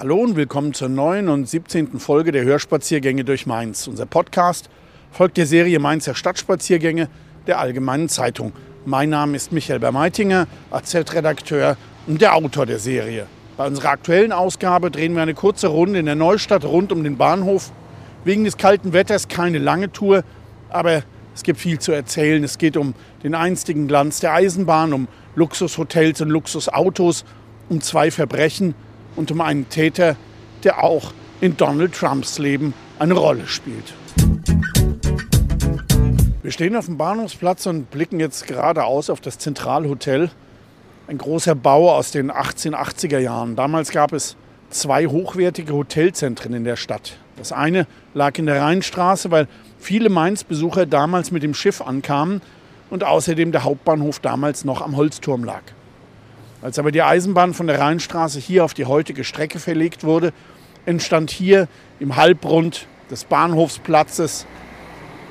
Hallo und willkommen zur neuen und 17. Folge der Hörspaziergänge durch Mainz. Unser Podcast folgt der Serie Mainzer Stadtspaziergänge der Allgemeinen Zeitung. Mein Name ist Michael Bermeitinger, AZ-Redakteur und der Autor der Serie. Bei unserer aktuellen Ausgabe drehen wir eine kurze Runde in der Neustadt rund um den Bahnhof. Wegen des kalten Wetters keine lange Tour, aber es gibt viel zu erzählen. Es geht um den einstigen Glanz der Eisenbahn, um Luxushotels und Luxusautos, um zwei Verbrechen und um einen Täter, der auch in Donald Trumps Leben eine Rolle spielt. Wir stehen auf dem Bahnhofsplatz und blicken jetzt geradeaus auf das Zentralhotel. Ein großer Bau aus den 1880er Jahren. Damals gab es zwei hochwertige Hotelzentren in der Stadt. Das eine lag in der Rheinstraße, weil viele Mainz-Besucher damals mit dem Schiff ankamen und außerdem der Hauptbahnhof damals noch am Holzturm lag. Als aber die Eisenbahn von der Rheinstraße hier auf die heutige Strecke verlegt wurde, entstand hier im Halbrund des Bahnhofsplatzes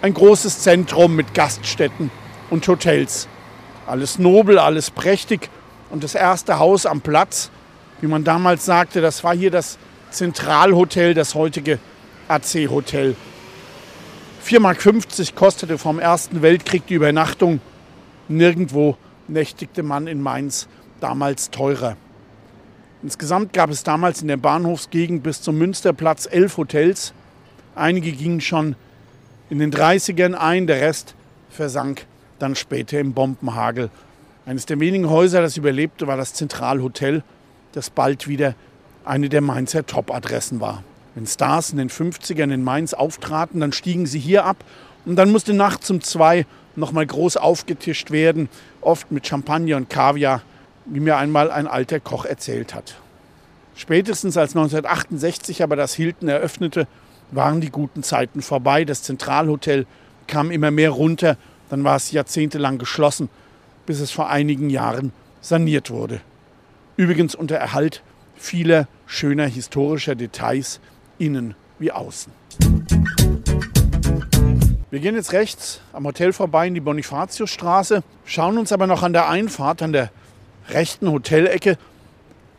ein großes Zentrum mit Gaststätten und Hotels. Alles nobel, alles prächtig und das erste Haus am Platz, wie man damals sagte, das war hier das Zentralhotel, das heutige AC-Hotel. 4,50 Mark kostete vom Ersten Weltkrieg die Übernachtung. Nirgendwo nächtigte man in Mainz damals teurer. Insgesamt gab es damals in der Bahnhofsgegend bis zum Münsterplatz elf Hotels. Einige gingen schon in den 30ern ein, der Rest versank dann später im Bombenhagel. Eines der wenigen Häuser, das überlebte, war das Zentralhotel, das bald wieder eine der Mainzer Top-Adressen war. Wenn Stars in den 50ern in Mainz auftraten, dann stiegen sie hier ab und dann musste nachts um zwei nochmal groß aufgetischt werden, oft mit Champagner und Kaviar wie mir einmal ein alter Koch erzählt hat. Spätestens als 1968 aber das Hilton eröffnete, waren die guten Zeiten vorbei. Das Zentralhotel kam immer mehr runter, dann war es jahrzehntelang geschlossen, bis es vor einigen Jahren saniert wurde. Übrigens unter Erhalt vieler schöner historischer Details, innen wie außen. Wir gehen jetzt rechts am Hotel vorbei in die Bonifatiusstraße, schauen uns aber noch an der Einfahrt, an der rechten Hotelecke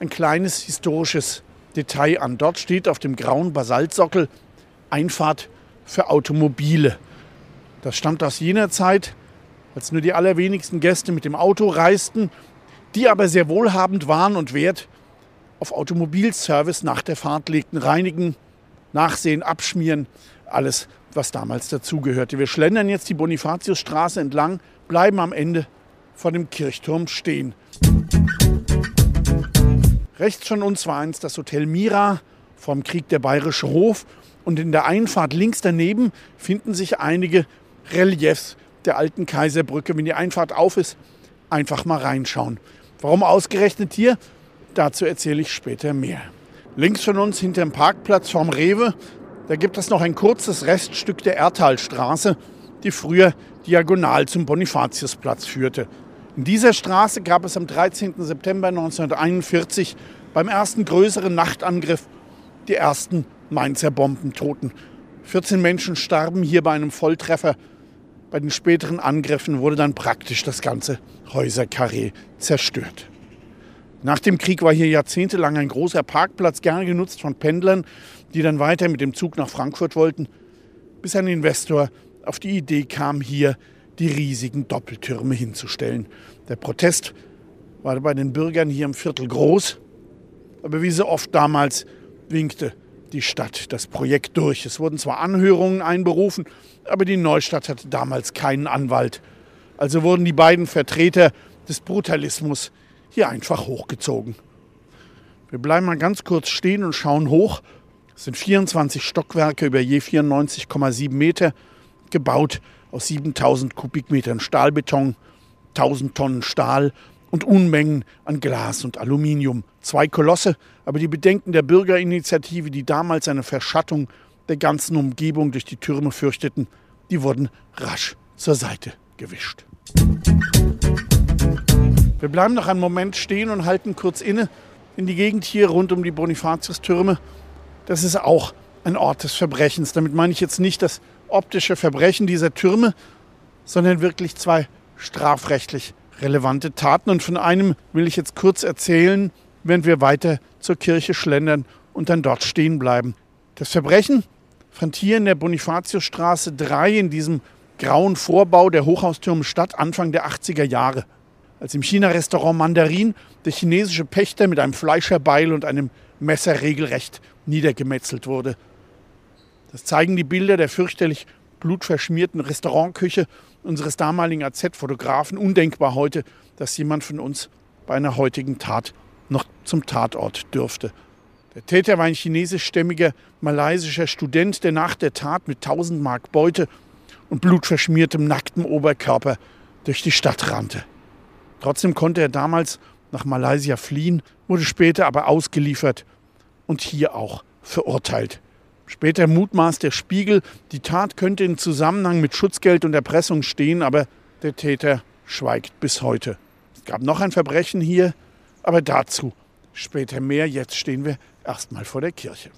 ein kleines historisches Detail an. Dort steht auf dem grauen Basaltsockel Einfahrt für Automobile. Das stammt aus jener Zeit, als nur die allerwenigsten Gäste mit dem Auto reisten, die aber sehr wohlhabend waren und Wert auf Automobilservice nach der Fahrt legten, reinigen, nachsehen, abschmieren, alles, was damals dazugehörte. Wir schlendern jetzt die Bonifatiusstraße entlang, bleiben am Ende vor dem Kirchturm stehen. Rechts von uns war einst das Hotel Mira vom Krieg der Bayerische Hof und in der Einfahrt links daneben finden sich einige Reliefs der alten Kaiserbrücke. Wenn die Einfahrt auf ist, einfach mal reinschauen. Warum ausgerechnet hier? Dazu erzähle ich später mehr. Links von uns hinter dem Parkplatz vom Rewe, da gibt es noch ein kurzes Reststück der Erdtalstraße, die früher diagonal zum Bonifatiusplatz führte. In dieser Straße gab es am 13. September 1941 beim ersten größeren Nachtangriff die ersten Mainzer Bombentoten. 14 Menschen starben hier bei einem Volltreffer. Bei den späteren Angriffen wurde dann praktisch das ganze Häuserkarree zerstört. Nach dem Krieg war hier jahrzehntelang ein großer Parkplatz gerne genutzt von Pendlern, die dann weiter mit dem Zug nach Frankfurt wollten, bis ein Investor auf die Idee kam, hier die riesigen Doppeltürme hinzustellen. Der Protest war bei den Bürgern hier im Viertel groß, aber wie so oft damals winkte die Stadt das Projekt durch. Es wurden zwar Anhörungen einberufen, aber die Neustadt hatte damals keinen Anwalt. Also wurden die beiden Vertreter des Brutalismus hier einfach hochgezogen. Wir bleiben mal ganz kurz stehen und schauen hoch. Es sind 24 Stockwerke über je 94,7 Meter, gebaut aus 7000 Kubikmetern Stahlbeton, 1000 Tonnen Stahl und Unmengen an Glas und Aluminium. Zwei Kolosse, aber die Bedenken der Bürgerinitiative, die damals eine Verschattung der ganzen Umgebung durch die Türme fürchteten, die wurden rasch zur Seite gewischt. Wir bleiben noch einen Moment stehen und halten kurz inne in die Gegend hier rund um die Bonifatiustürme. Das ist auch ein Ort des Verbrechens. Damit meine ich jetzt nicht das optische Verbrechen dieser Türme, sondern wirklich zwei strafrechtlich relevante Taten. Und von einem will ich jetzt kurz erzählen, während wir weiter zur Kirche schlendern und dann dort stehen bleiben. Das Verbrechen fand hier in der Bonifatiusstraße 3 in diesem grauen Vorbau der Hochhaustürme statt, Anfang der 80er Jahre. Als im China-Restaurant Mandarin der chinesische Pächter mit einem Fleischerbeil und einem Messer regelrecht niedergemetzelt wurde. Das zeigen die Bilder der fürchterlich blutverschmierten Restaurantküche unseres damaligen AZ-Fotografen. Undenkbar heute, dass jemand von uns bei einer heutigen Tat noch zum Tatort dürfte. Der Täter war ein chinesischstämmiger malaysischer Student, der nach der Tat mit 1000 Mark Beute und blutverschmiertem nacktem Oberkörper durch die Stadt rannte. Trotzdem konnte er damals nach Malaysia fliehen, wurde später aber ausgeliefert und hier auch verurteilt. Später mutmaßt der Spiegel, die Tat könnte in Zusammenhang mit Schutzgeld und Erpressung stehen, aber der Täter schweigt bis heute. Es gab noch ein Verbrechen hier, aber dazu später mehr. Jetzt stehen wir erstmal vor der Kirche.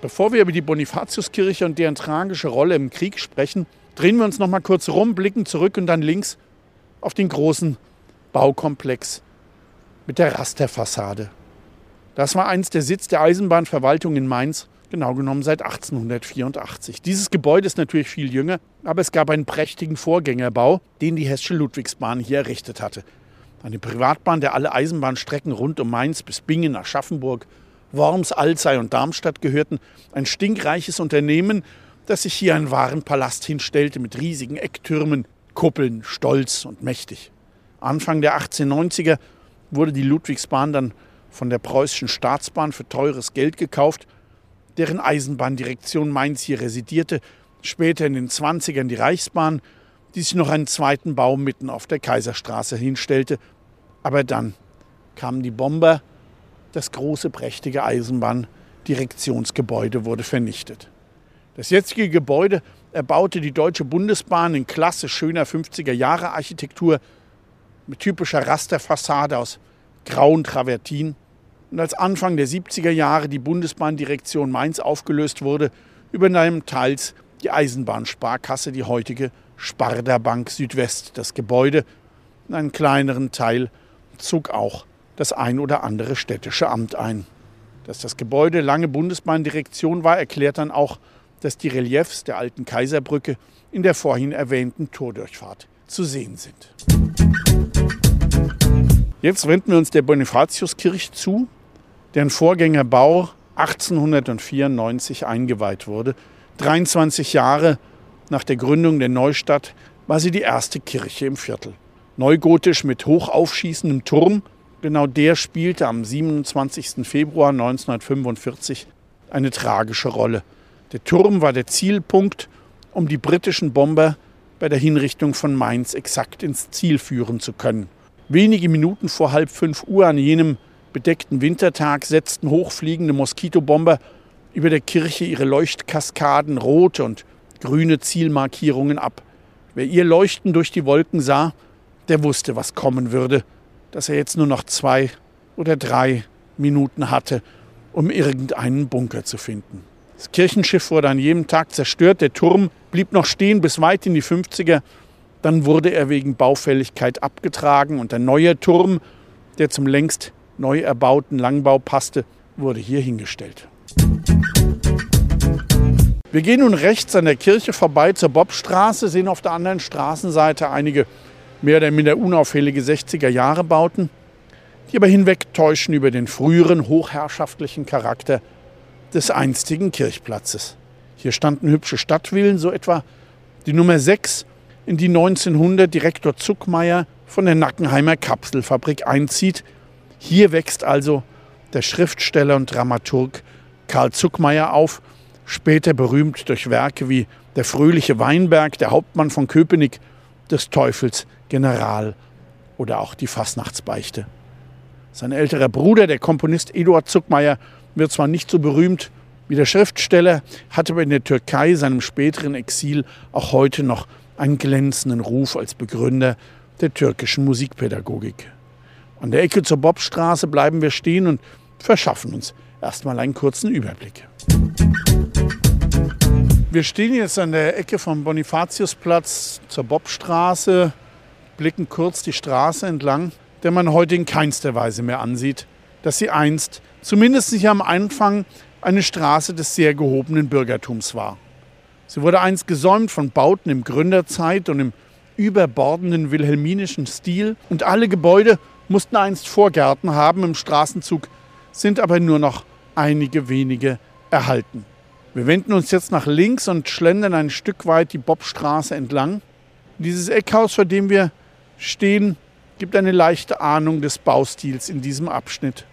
Bevor wir über die Bonifatiuskirche und deren tragische Rolle im Krieg sprechen, drehen wir uns noch mal kurz rum, blicken zurück und dann links auf den großen Baukomplex mit der Rasterfassade. Das war einst der Sitz der Eisenbahnverwaltung in Mainz, genau genommen seit 1884. Dieses Gebäude ist natürlich viel jünger, aber es gab einen prächtigen Vorgängerbau, den die Hessische Ludwigsbahn hier errichtet hatte. Eine Privatbahn, der alle Eisenbahnstrecken rund um Mainz bis Bingen, Aschaffenburg, Worms, Alzey und Darmstadt gehörten. Ein stinkreiches Unternehmen, das sich hier einen wahren Palast hinstellte mit riesigen Ecktürmen, Kuppeln, stolz und mächtig. Anfang der 1890er wurde die Ludwigsbahn dann von der preußischen Staatsbahn für teures Geld gekauft, deren Eisenbahndirektion Mainz hier residierte, später in den 20ern die Reichsbahn, die sich noch einen zweiten Bau mitten auf der Kaiserstraße hinstellte. Aber dann kamen die Bomber, das große prächtige Eisenbahndirektionsgebäude wurde vernichtet. Das jetzige Gebäude erbaute die Deutsche Bundesbahn in klasse schöner 50er Jahre Architektur mit typischer Rasterfassade aus grauen Travertin und als Anfang der 70er Jahre die Bundesbahndirektion Mainz aufgelöst wurde, übernahm teils die Eisenbahnsparkasse, die heutige Sparda Bank Südwest, das Gebäude. In einen kleineren Teil zog auch das ein oder andere städtische Amt ein. Dass das Gebäude lange Bundesbahndirektion war, erklärt dann auch, dass die Reliefs der alten Kaiserbrücke in der vorhin erwähnten Tordurchfahrt zu sehen sind. Jetzt wenden wir uns der Bonifatiuskirche zu, deren Vorgängerbau 1894 eingeweiht wurde. 23 Jahre nach der Gründung der Neustadt war sie die erste Kirche im Viertel. Neugotisch mit hochaufschießendem Turm, genau der spielte am 27. Februar 1945 eine tragische Rolle. Der Turm war der Zielpunkt, um die britischen Bomber bei der Hinrichtung von Mainz exakt ins Ziel führen zu können. Wenige Minuten vor halb fünf Uhr an jenem bedeckten Wintertag setzten hochfliegende Moskitobomber über der Kirche ihre Leuchtkaskaden, rote und grüne Zielmarkierungen ab. Wer ihr Leuchten durch die Wolken sah, der wusste, was kommen würde, dass er jetzt nur noch zwei oder drei Minuten hatte, um irgendeinen Bunker zu finden. Das Kirchenschiff wurde an jedem Tag zerstört, der Turm blieb noch stehen bis weit in die 50er. Dann wurde er wegen Baufälligkeit abgetragen und ein neuer Turm, der zum längst neu erbauten Langbau passte, wurde hier hingestellt. Wir gehen nun rechts an der Kirche vorbei zur Bobstraße, sehen auf der anderen Straßenseite einige mehr oder minder unauffällige 60er Jahre Bauten. die aber hinwegtäuschen über den früheren hochherrschaftlichen Charakter des einstigen Kirchplatzes. Hier standen hübsche Stadtvillen, so etwa die Nummer 6, in die 1900 Direktor Zuckmeier von der Nackenheimer Kapselfabrik einzieht. Hier wächst also der Schriftsteller und Dramaturg Karl Zuckmeier auf, später berühmt durch Werke wie Der fröhliche Weinberg, der Hauptmann von Köpenick, des Teufels General oder auch die Fastnachtsbeichte. Sein älterer Bruder, der Komponist Eduard Zuckmeier, wird zwar nicht so berühmt wie der Schriftsteller, hat aber in der Türkei, seinem späteren Exil, auch heute noch einen glänzenden Ruf als Begründer der türkischen Musikpädagogik. An der Ecke zur Bobstraße bleiben wir stehen und verschaffen uns erstmal einen kurzen Überblick. Wir stehen jetzt an der Ecke vom Bonifatiusplatz zur Bobstraße, blicken kurz die Straße entlang, der man heute in keinster Weise mehr ansieht, dass sie einst, zumindest nicht am Anfang, eine Straße des sehr gehobenen Bürgertums war. Sie wurde einst gesäumt von Bauten im Gründerzeit und im überbordenden wilhelminischen Stil und alle Gebäude mussten einst Vorgärten haben im Straßenzug, sind aber nur noch einige wenige erhalten. Wir wenden uns jetzt nach links und schlendern ein Stück weit die Bobstraße entlang. Dieses Eckhaus, vor dem wir stehen, gibt eine leichte Ahnung des Baustils in diesem Abschnitt.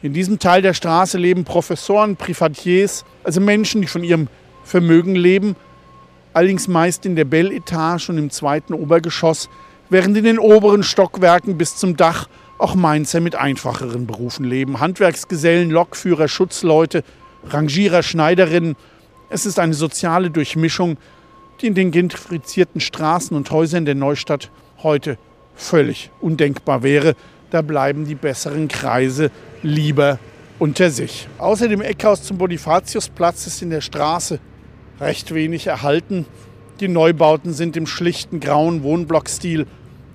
In diesem Teil der Straße leben Professoren, Privatiers, also Menschen, die von ihrem Vermögen leben, allerdings meist in der Bell-Etage und im zweiten Obergeschoss, während in den oberen Stockwerken bis zum Dach auch Mainzer mit einfacheren Berufen leben. Handwerksgesellen, Lokführer, Schutzleute, Rangierer, Schneiderinnen. Es ist eine soziale Durchmischung, die in den gentrifizierten Straßen und Häusern der Neustadt heute völlig undenkbar wäre. Da bleiben die besseren Kreise lieber unter sich. Außer dem Eckhaus zum Bonifatiusplatz ist in der Straße recht wenig erhalten. Die Neubauten sind im schlichten grauen Wohnblockstil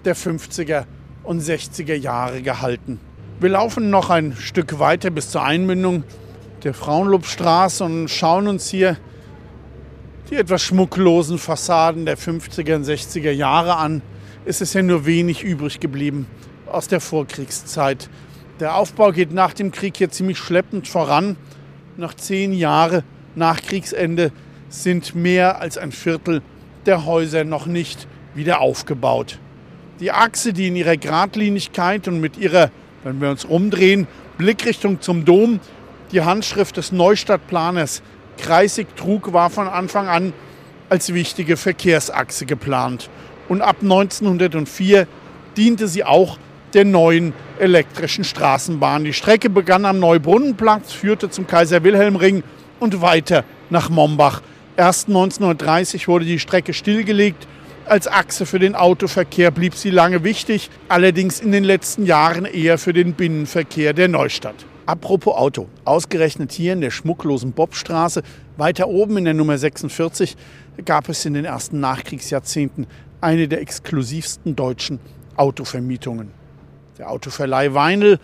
der 50er und 60er Jahre gehalten. Wir laufen noch ein Stück weiter bis zur Einmündung der Frauenlobstraße und schauen uns hier die etwas schmucklosen Fassaden der 50er und 60er Jahre an. Es ist ja nur wenig übrig geblieben aus der Vorkriegszeit. Der Aufbau geht nach dem Krieg hier ziemlich schleppend voran. Nach zehn Jahren nach Kriegsende sind mehr als ein Viertel der Häuser noch nicht wieder aufgebaut. Die Achse, die in ihrer Gradlinigkeit und mit ihrer, wenn wir uns umdrehen, Blickrichtung zum Dom die Handschrift des Neustadtplaners Kreisig trug, war von Anfang an als wichtige Verkehrsachse geplant. Und ab 1904 diente sie auch der neuen elektrischen Straßenbahn. Die Strecke begann am Neubrunnenplatz, führte zum Kaiser-Wilhelm-Ring und weiter nach Mombach. Erst 1930 wurde die Strecke stillgelegt. Als Achse für den Autoverkehr blieb sie lange wichtig, allerdings in den letzten Jahren eher für den Binnenverkehr der Neustadt. Apropos Auto, ausgerechnet hier in der schmucklosen Bobstraße, weiter oben in der Nummer 46, gab es in den ersten Nachkriegsjahrzehnten eine der exklusivsten deutschen Autovermietungen. Der Autoverleih Weinl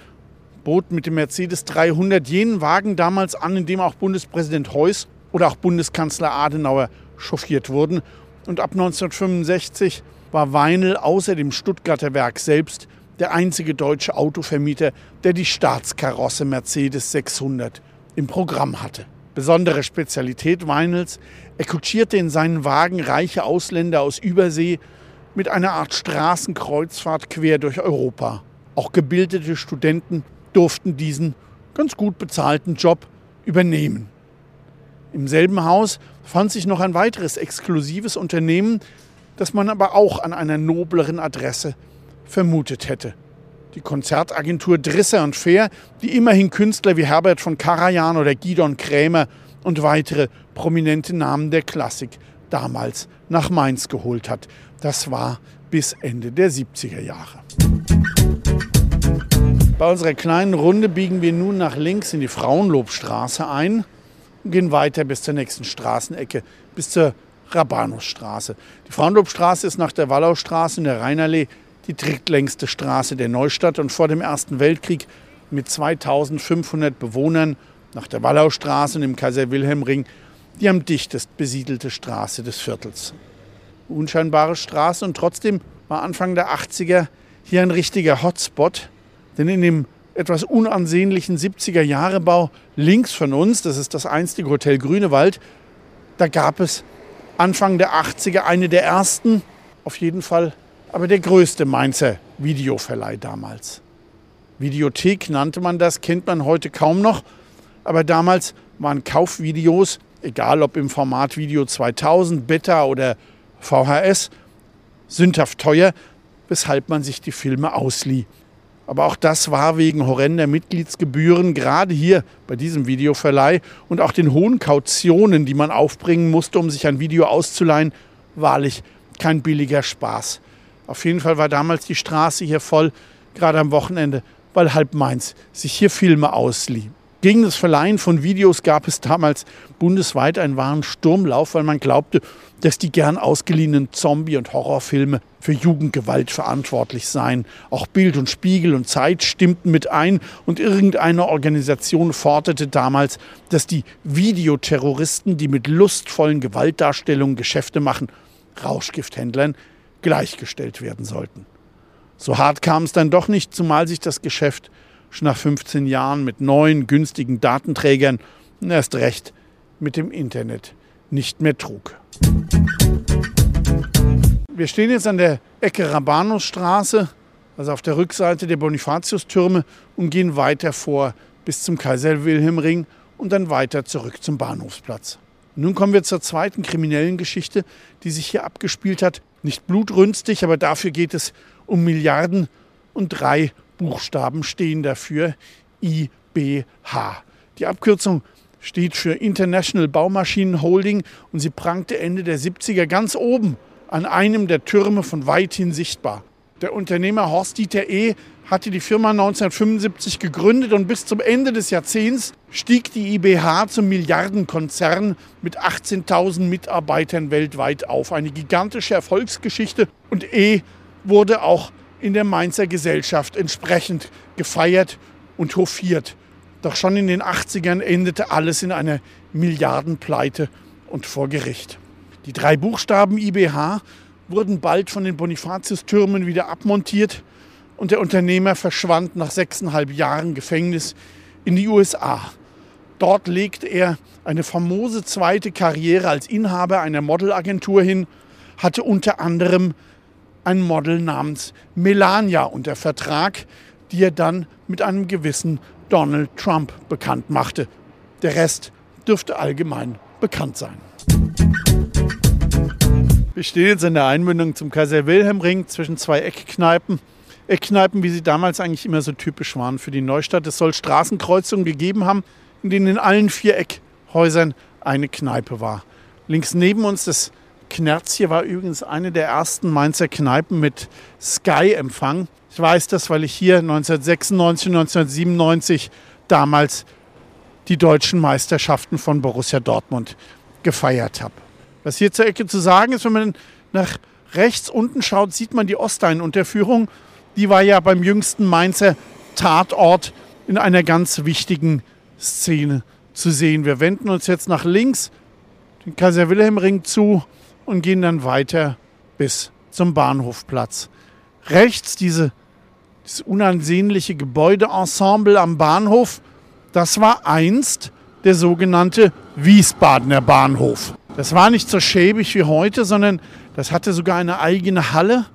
bot mit dem Mercedes 300 jenen Wagen damals an, in dem auch Bundespräsident Heuss oder auch Bundeskanzler Adenauer chauffiert wurden. Und ab 1965 war Weinl außer dem Stuttgarter Werk selbst der einzige deutsche Autovermieter, der die Staatskarosse Mercedes 600 im Programm hatte. Besondere Spezialität Weinels, er kutschierte in seinen Wagen reiche Ausländer aus Übersee mit einer Art Straßenkreuzfahrt quer durch Europa. Auch gebildete Studenten durften diesen ganz gut bezahlten Job übernehmen. Im selben Haus fand sich noch ein weiteres exklusives Unternehmen, das man aber auch an einer nobleren Adresse vermutet hätte. Die Konzertagentur Drisser und Fair, die immerhin Künstler wie Herbert von Karajan oder Gidon Krämer und weitere prominente Namen der Klassik damals nach Mainz geholt hat. Das war bis Ende der 70er Jahre. Bei unserer kleinen Runde biegen wir nun nach links in die Frauenlobstraße ein und gehen weiter bis zur nächsten Straßenecke, bis zur Rabanusstraße. Die Frauenlobstraße ist nach der Wallaustraße in der Rheinallee die drittlängste Straße der Neustadt und vor dem Ersten Weltkrieg mit 2500 Bewohnern nach der Wallaustraße und dem Kaiser-Wilhelm-Ring die am dichtest besiedelte Straße des Viertels. Unscheinbare Straße und trotzdem war Anfang der 80er hier ein richtiger Hotspot Denn in dem etwas unansehnlichen 70er-Jahre-Bau links von uns, das ist das einstige Hotel Grünewald, da gab es Anfang der 80er eine der ersten, auf jeden Fall, aber der größte Mainzer Videoverleih damals. Videothek nannte man das, kennt man heute kaum noch, aber damals waren Kaufvideos, egal ob im Format Video 2000, Beta oder VHS, sündhaft teuer, weshalb man sich die Filme auslieh. Aber auch das war wegen horrender Mitgliedsgebühren, gerade hier bei diesem Videoverleih und auch den hohen Kautionen, die man aufbringen musste, um sich ein Video auszuleihen, wahrlich kein billiger Spaß. Auf jeden Fall war damals die Straße hier voll, gerade am Wochenende, weil halb Mainz sich hier Filme auslieh. Gegen das Verleihen von Videos gab es damals bundesweit einen wahren Sturmlauf, weil man glaubte, dass die gern ausgeliehenen Zombie- und Horrorfilme für Jugendgewalt verantwortlich seien. Auch Bild und Spiegel und Zeit stimmten mit ein und irgendeine Organisation forderte damals, dass die Videoterroristen, die mit lustvollen Gewaltdarstellungen Geschäfte machen, Rauschgifthändlern gleichgestellt werden sollten. So hart kam es dann doch nicht, zumal sich das Geschäft schon nach 15 Jahren mit neuen, günstigen Datenträgern und erst recht mit dem Internet nicht mehr trug. Wir stehen jetzt an der Ecke Rabanusstraße, also auf der Rückseite der Bonifatiustürme und gehen weiter vor bis zum Kaiser-Wilhelm-Ring und dann weiter zurück zum Bahnhofsplatz. Nun kommen wir zur zweiten kriminellen Geschichte, die sich hier abgespielt hat. Nicht blutrünstig, aber dafür geht es um Milliarden und drei Buchstaben stehen dafür IBH. Die Abkürzung steht für International Baumaschinen Holding und sie prangte Ende der 70er ganz oben an einem der Türme von weithin sichtbar. Der Unternehmer Horst-Dieter E. hatte die Firma 1975 gegründet und bis zum Ende des Jahrzehnts stieg die IBH zum Milliardenkonzern mit 18.000 Mitarbeitern weltweit auf. Eine gigantische Erfolgsgeschichte und E. wurde auch in der Mainzer Gesellschaft entsprechend gefeiert und hofiert. Doch schon in den 80ern endete alles in einer Milliardenpleite und vor Gericht. Die drei Buchstaben IBH wurden bald von den Bonifatiustürmen wieder abmontiert und der Unternehmer verschwand nach sechseinhalb Jahren Gefängnis in die USA. Dort legte er eine famose zweite Karriere als Inhaber einer Modelagentur hin, hatte unter anderem ein Model namens Melania unter Vertrag, die er dann mit einem gewissen Donald Trump bekannt machte. Der Rest dürfte allgemein bekannt sein. Wir stehen jetzt in der Einmündung zum Kaiser-Wilhelm-Ring zwischen zwei Eckkneipen. Eckkneipen, wie sie damals eigentlich immer so typisch waren für die Neustadt. Es soll Straßenkreuzungen gegeben haben, in denen in allen vier Eckhäusern eine Kneipe war. Links neben uns das Knerz hier war übrigens eine der ersten Mainzer Kneipen mit Sky-Empfang. Ich weiß das, weil ich hier 1996 und 1997 damals die deutschen Meisterschaften von Borussia Dortmund gefeiert habe. Was hier zur Ecke zu sagen ist, wenn man nach rechts unten schaut, sieht man die Ostein-Unterführung. Die war ja beim jüngsten Mainzer Tatort in einer ganz wichtigen Szene zu sehen. Wir wenden uns jetzt nach links, den Kaiser-Wilhelm-Ring zu und gehen dann weiter bis zum Bahnhofplatz. Rechts diese, dieses unansehnliche Gebäudeensemble am Bahnhof, das war einst der sogenannte Wiesbadener Bahnhof. Das war nicht so schäbig wie heute, sondern das hatte sogar eine eigene Halle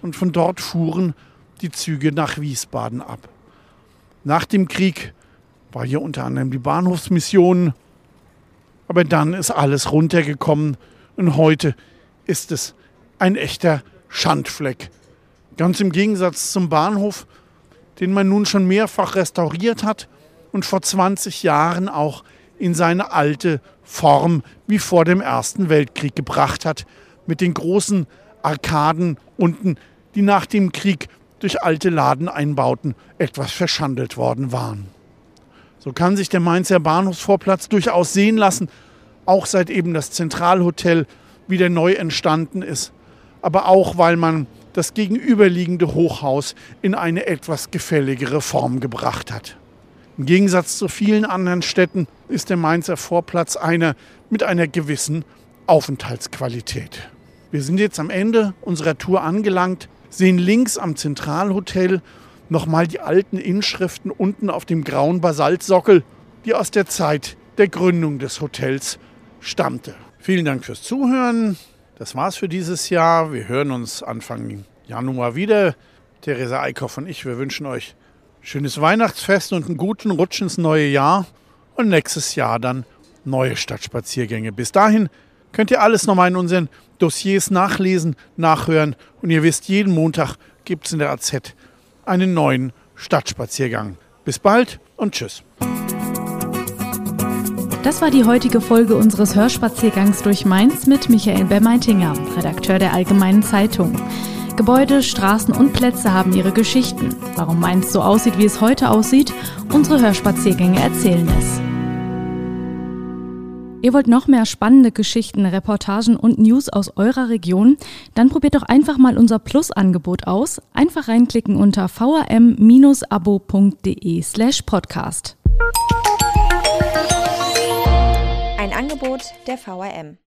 und von dort fuhren die Züge nach Wiesbaden ab. Nach dem Krieg war hier unter anderem die Bahnhofsmission, aber dann ist alles runtergekommen und heute ist es ein echter Schandfleck. Ganz im Gegensatz zum Bahnhof, den man nun schon mehrfach restauriert hat und vor 20 Jahren auch in seine alte Form wie vor dem Ersten Weltkrieg gebracht hat, mit den großen Arkaden unten, die nach dem Krieg durch alte Ladeneinbauten etwas verschandelt worden waren. So kann sich der Mainzer Bahnhofsvorplatz durchaus sehen lassen auch seit eben das Zentralhotel wieder neu entstanden ist, aber auch weil man das gegenüberliegende Hochhaus in eine etwas gefälligere Form gebracht hat. Im Gegensatz zu vielen anderen Städten ist der Mainzer Vorplatz einer mit einer gewissen Aufenthaltsqualität. Wir sind jetzt am Ende unserer Tour angelangt, sehen links am Zentralhotel nochmal die alten Inschriften unten auf dem grauen Basaltsockel, die aus der Zeit der Gründung des Hotels stammte. Vielen Dank fürs Zuhören. Das war's für dieses Jahr. Wir hören uns Anfang Januar wieder. Theresa Eickhoff und ich, wir wünschen euch schönes Weihnachtsfest und einen guten Rutsch ins neue Jahr und nächstes Jahr dann neue Stadtspaziergänge. Bis dahin könnt ihr alles nochmal in unseren Dossiers nachlesen, nachhören und ihr wisst, jeden Montag gibt es in der AZ einen neuen Stadtspaziergang. Bis bald und tschüss. Das war die heutige Folge unseres Hörspaziergangs durch Mainz mit Michael Bermeitinger, Redakteur der Allgemeinen Zeitung. Gebäude, Straßen und Plätze haben ihre Geschichten. Warum Mainz so aussieht, wie es heute aussieht, unsere Hörspaziergänge erzählen es. Ihr wollt noch mehr spannende Geschichten, Reportagen und News aus eurer Region? Dann probiert doch einfach mal unser Plus-Angebot aus. Einfach reinklicken unter vrm-abo.de slash podcast. Angebot der VRM.